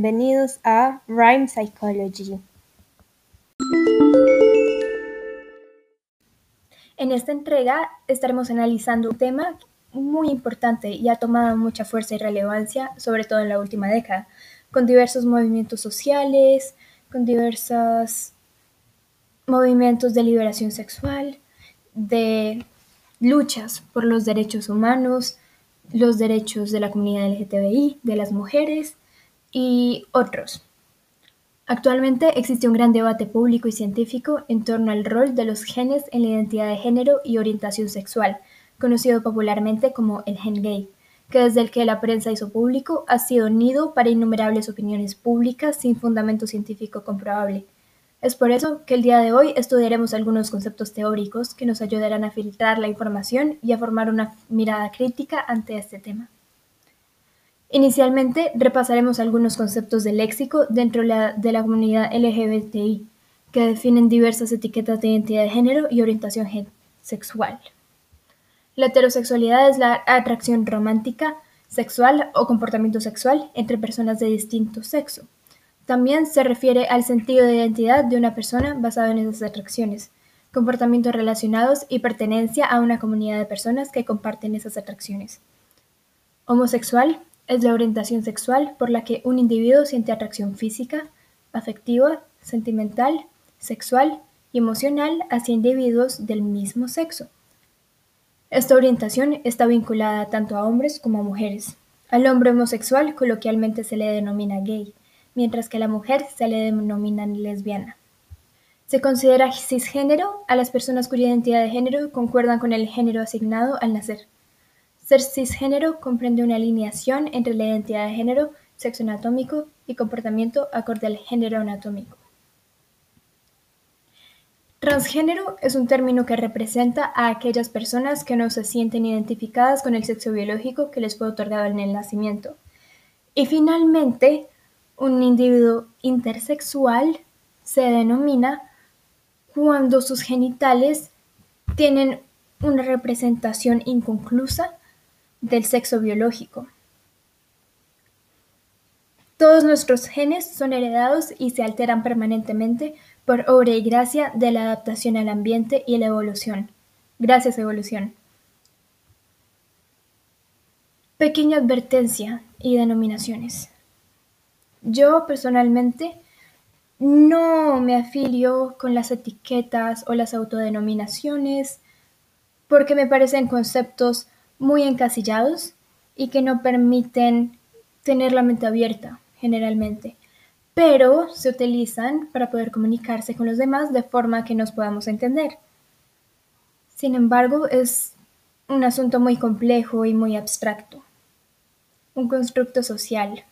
bienvenidos a Rhyme Psychology. En esta entrega estaremos analizando un tema muy importante y ha tomado mucha fuerza y relevancia, sobre todo en la última década, con diversos movimientos sociales, con diversos movimientos de liberación sexual, de luchas por los derechos humanos, los derechos de la comunidad LGTBI, de las mujeres y otros. Actualmente existe un gran debate público y científico en torno al rol de los genes en la identidad de género y orientación sexual, conocido popularmente como el gen gay, que desde el que la prensa hizo público ha sido nido para innumerables opiniones públicas sin fundamento científico comprobable. Es por eso que el día de hoy estudiaremos algunos conceptos teóricos que nos ayudarán a filtrar la información y a formar una mirada crítica ante este tema. Inicialmente repasaremos algunos conceptos de léxico dentro de la comunidad LGBTI que definen diversas etiquetas de identidad de género y orientación sexual. La heterosexualidad es la atracción romántica, sexual o comportamiento sexual entre personas de distinto sexo. También se refiere al sentido de identidad de una persona basado en esas atracciones, comportamientos relacionados y pertenencia a una comunidad de personas que comparten esas atracciones. Homosexual es la orientación sexual por la que un individuo siente atracción física, afectiva, sentimental, sexual y emocional hacia individuos del mismo sexo. Esta orientación está vinculada tanto a hombres como a mujeres. Al hombre homosexual coloquialmente se le denomina gay, mientras que a la mujer se le denomina lesbiana. Se considera cisgénero a las personas cuya identidad de género concuerdan con el género asignado al nacer. Ser cisgénero comprende una alineación entre la identidad de género, sexo anatómico y comportamiento acorde al género anatómico. Transgénero es un término que representa a aquellas personas que no se sienten identificadas con el sexo biológico que les fue otorgado en el nacimiento. Y finalmente, un individuo intersexual se denomina cuando sus genitales tienen una representación inconclusa del sexo biológico. Todos nuestros genes son heredados y se alteran permanentemente por obra y gracia de la adaptación al ambiente y la evolución. Gracias evolución. Pequeña advertencia y denominaciones. Yo personalmente no me afilio con las etiquetas o las autodenominaciones porque me parecen conceptos muy encasillados y que no permiten tener la mente abierta generalmente, pero se utilizan para poder comunicarse con los demás de forma que nos podamos entender. Sin embargo, es un asunto muy complejo y muy abstracto, un constructo social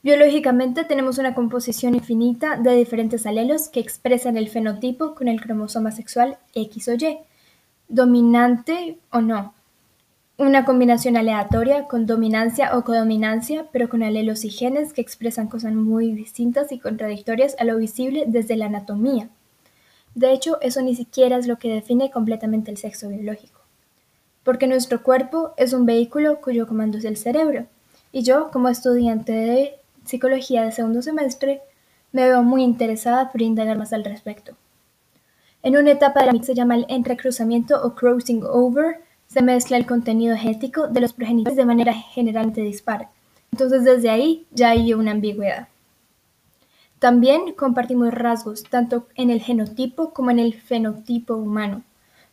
Biológicamente tenemos una composición infinita de diferentes alelos que expresan el fenotipo con el cromosoma sexual X o Y, dominante o no. Una combinación aleatoria con dominancia o codominancia, pero con alelos y genes que expresan cosas muy distintas y contradictorias a lo visible desde la anatomía. De hecho, eso ni siquiera es lo que define completamente el sexo biológico. Porque nuestro cuerpo es un vehículo cuyo comando es el cerebro. Y yo, como estudiante de Psicología de segundo semestre, me veo muy interesada por indagar más al respecto. En una etapa de la se llama el entrecruzamiento o crossing over, se mezcla el contenido genético de los progenitores de manera generalmente dispar. Entonces desde ahí ya hay una ambigüedad. También compartimos rasgos tanto en el genotipo como en el fenotipo humano.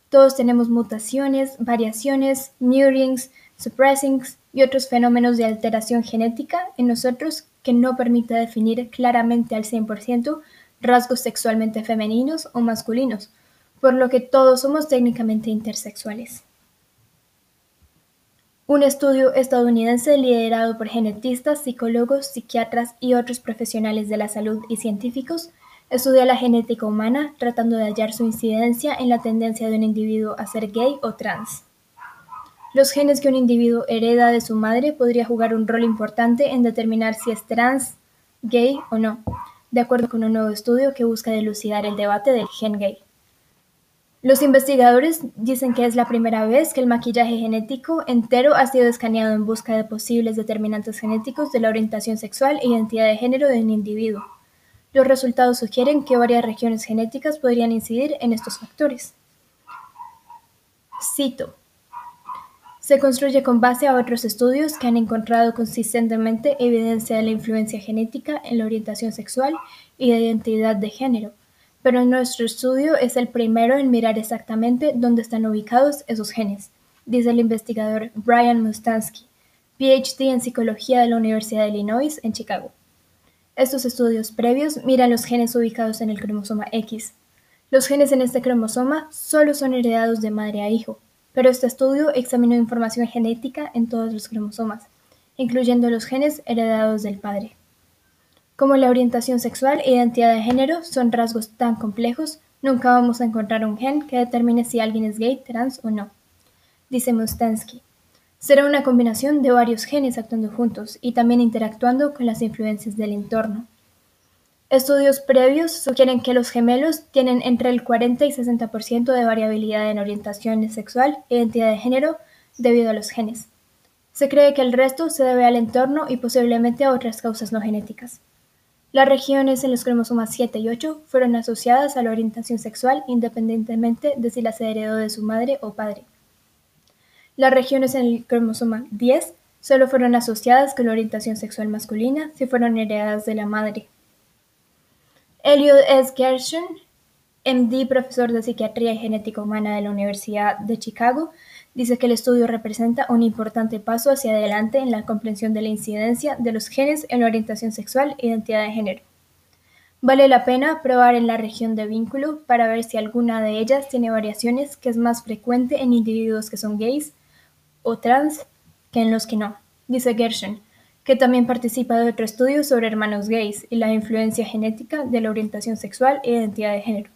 Todos tenemos mutaciones, variaciones, mutings, suppressings y otros fenómenos de alteración genética en nosotros que no permite definir claramente al 100% rasgos sexualmente femeninos o masculinos, por lo que todos somos técnicamente intersexuales. Un estudio estadounidense liderado por genetistas, psicólogos, psiquiatras y otros profesionales de la salud y científicos estudia la genética humana tratando de hallar su incidencia en la tendencia de un individuo a ser gay o trans. Los genes que un individuo hereda de su madre podría jugar un rol importante en determinar si es trans, gay o no, de acuerdo con un nuevo estudio que busca dilucidar el debate del gen gay. Los investigadores dicen que es la primera vez que el maquillaje genético entero ha sido escaneado en busca de posibles determinantes genéticos de la orientación sexual e identidad de género de un individuo. Los resultados sugieren que varias regiones genéticas podrían incidir en estos factores. Cito. Se construye con base a otros estudios que han encontrado consistentemente evidencia de la influencia genética en la orientación sexual y de identidad de género, pero nuestro estudio es el primero en mirar exactamente dónde están ubicados esos genes, dice el investigador Brian Mustansky, PhD en psicología de la Universidad de Illinois en Chicago. Estos estudios previos miran los genes ubicados en el cromosoma X. Los genes en este cromosoma solo son heredados de madre a hijo, pero este estudio examinó información genética en todos los cromosomas, incluyendo los genes heredados del padre. Como la orientación sexual e identidad de género son rasgos tan complejos, nunca vamos a encontrar un gen que determine si alguien es gay, trans o no, dice Mustansky. Será una combinación de varios genes actuando juntos y también interactuando con las influencias del entorno. Estudios previos sugieren que los gemelos tienen entre el 40 y 60% de variabilidad en orientación sexual e identidad de género debido a los genes. Se cree que el resto se debe al entorno y posiblemente a otras causas no genéticas. Las regiones en los cromosomas 7 y 8 fueron asociadas a la orientación sexual independientemente de si las heredó de su madre o padre. Las regiones en el cromosoma 10 solo fueron asociadas con la orientación sexual masculina si fueron heredadas de la madre. Elliot S. Gershon, MD, profesor de Psiquiatría y Genética Humana de la Universidad de Chicago, dice que el estudio representa un importante paso hacia adelante en la comprensión de la incidencia de los genes en la orientación sexual e identidad de género. Vale la pena probar en la región de vínculo para ver si alguna de ellas tiene variaciones que es más frecuente en individuos que son gays o trans que en los que no, dice Gershon, que también participa de otro estudio sobre hermanos gays y la influencia genética de la orientación sexual e identidad de género.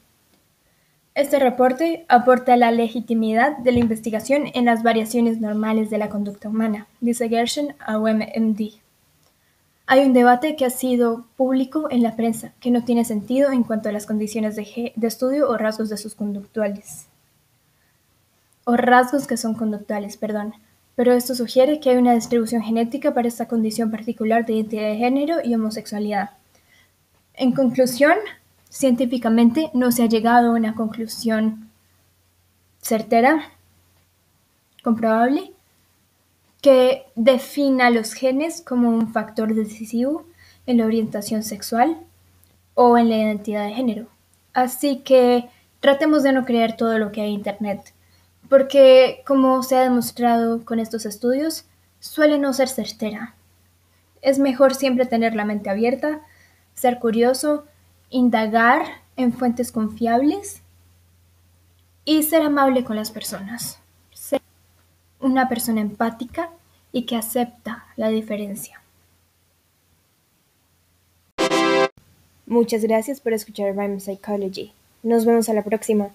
Este reporte aporta la legitimidad de la investigación en las variaciones normales de la conducta humana, dice Gershon a UMD. Hay un debate que ha sido público en la prensa que no tiene sentido en cuanto a las condiciones de, de estudio o rasgos de sus conductuales. O rasgos que son conductuales, perdón. Pero esto sugiere que hay una distribución genética para esta condición particular de identidad de género y homosexualidad. En conclusión, Científicamente no se ha llegado a una conclusión certera, comprobable, que defina los genes como un factor decisivo en la orientación sexual o en la identidad de género. Así que tratemos de no creer todo lo que hay en Internet, porque como se ha demostrado con estos estudios, suele no ser certera. Es mejor siempre tener la mente abierta, ser curioso indagar en fuentes confiables y ser amable con las personas. Ser una persona empática y que acepta la diferencia. Muchas gracias por escuchar Rhyme Psychology. Nos vemos a la próxima.